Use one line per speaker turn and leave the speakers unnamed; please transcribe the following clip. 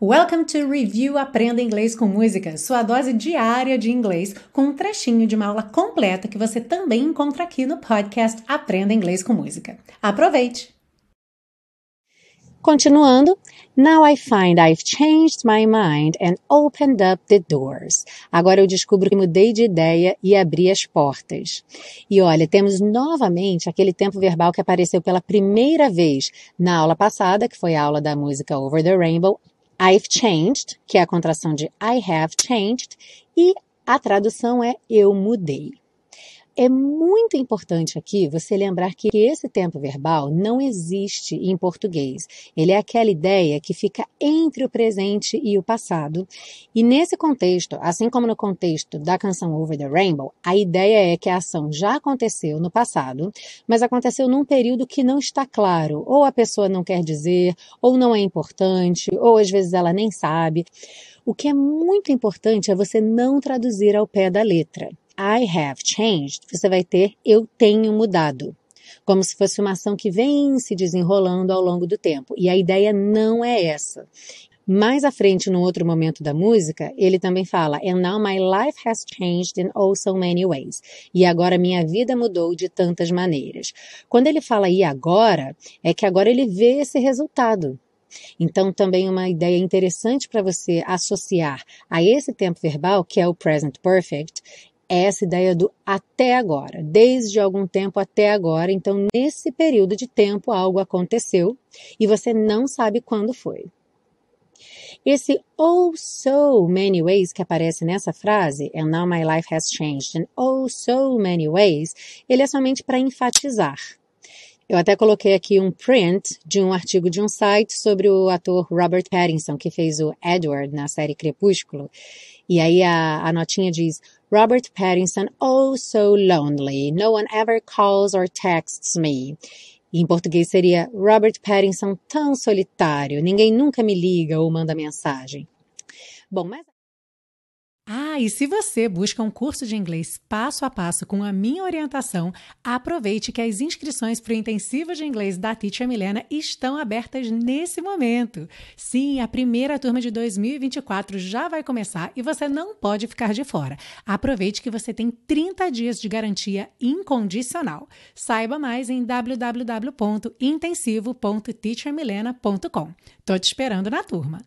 Welcome to Review Aprenda Inglês com Música, sua dose diária de inglês, com um trechinho de uma aula completa que você também encontra aqui no podcast Aprenda Inglês com Música. Aproveite!
Continuando, now I find I've changed my mind and opened up the doors. Agora eu descubro que mudei de ideia e abri as portas. E olha, temos novamente aquele tempo verbal que apareceu pela primeira vez na aula passada, que foi a aula da música Over the Rainbow, I've changed, que é a contração de I have changed, e a tradução é eu mudei. É muito importante aqui você lembrar que esse tempo verbal não existe em português. Ele é aquela ideia que fica entre o presente e o passado. E nesse contexto, assim como no contexto da canção Over the Rainbow, a ideia é que a ação já aconteceu no passado, mas aconteceu num período que não está claro. Ou a pessoa não quer dizer, ou não é importante, ou às vezes ela nem sabe. O que é muito importante é você não traduzir ao pé da letra. I have changed, você vai ter eu tenho mudado. Como se fosse uma ação que vem se desenrolando ao longo do tempo. E a ideia não é essa. Mais à frente, num outro momento da música, ele também fala: And now my life has changed in oh so many ways. E agora minha vida mudou de tantas maneiras. Quando ele fala e agora, é que agora ele vê esse resultado. Então, também uma ideia interessante para você associar a esse tempo verbal, que é o present perfect, é essa ideia do até agora, desde algum tempo até agora. Então, nesse período de tempo, algo aconteceu e você não sabe quando foi. Esse oh so many ways que aparece nessa frase, and now my life has changed in oh so many ways, ele é somente para enfatizar. Eu até coloquei aqui um print de um artigo de um site sobre o ator Robert Pattinson, que fez o Edward na série Crepúsculo. E aí a, a notinha diz: Robert Pattinson, oh so lonely. No one ever calls or texts me. Em português seria Robert Pattinson tão solitário. Ninguém nunca me liga ou manda mensagem. Bom, mas
ah, e se você busca um curso de inglês passo a passo com a minha orientação, aproveite que as inscrições para o intensivo de inglês da Teacher Milena estão abertas nesse momento. Sim, a primeira turma de 2024 já vai começar e você não pode ficar de fora. Aproveite que você tem 30 dias de garantia incondicional. Saiba mais em www.intensivo.teachermilena.com. Tô te esperando na turma.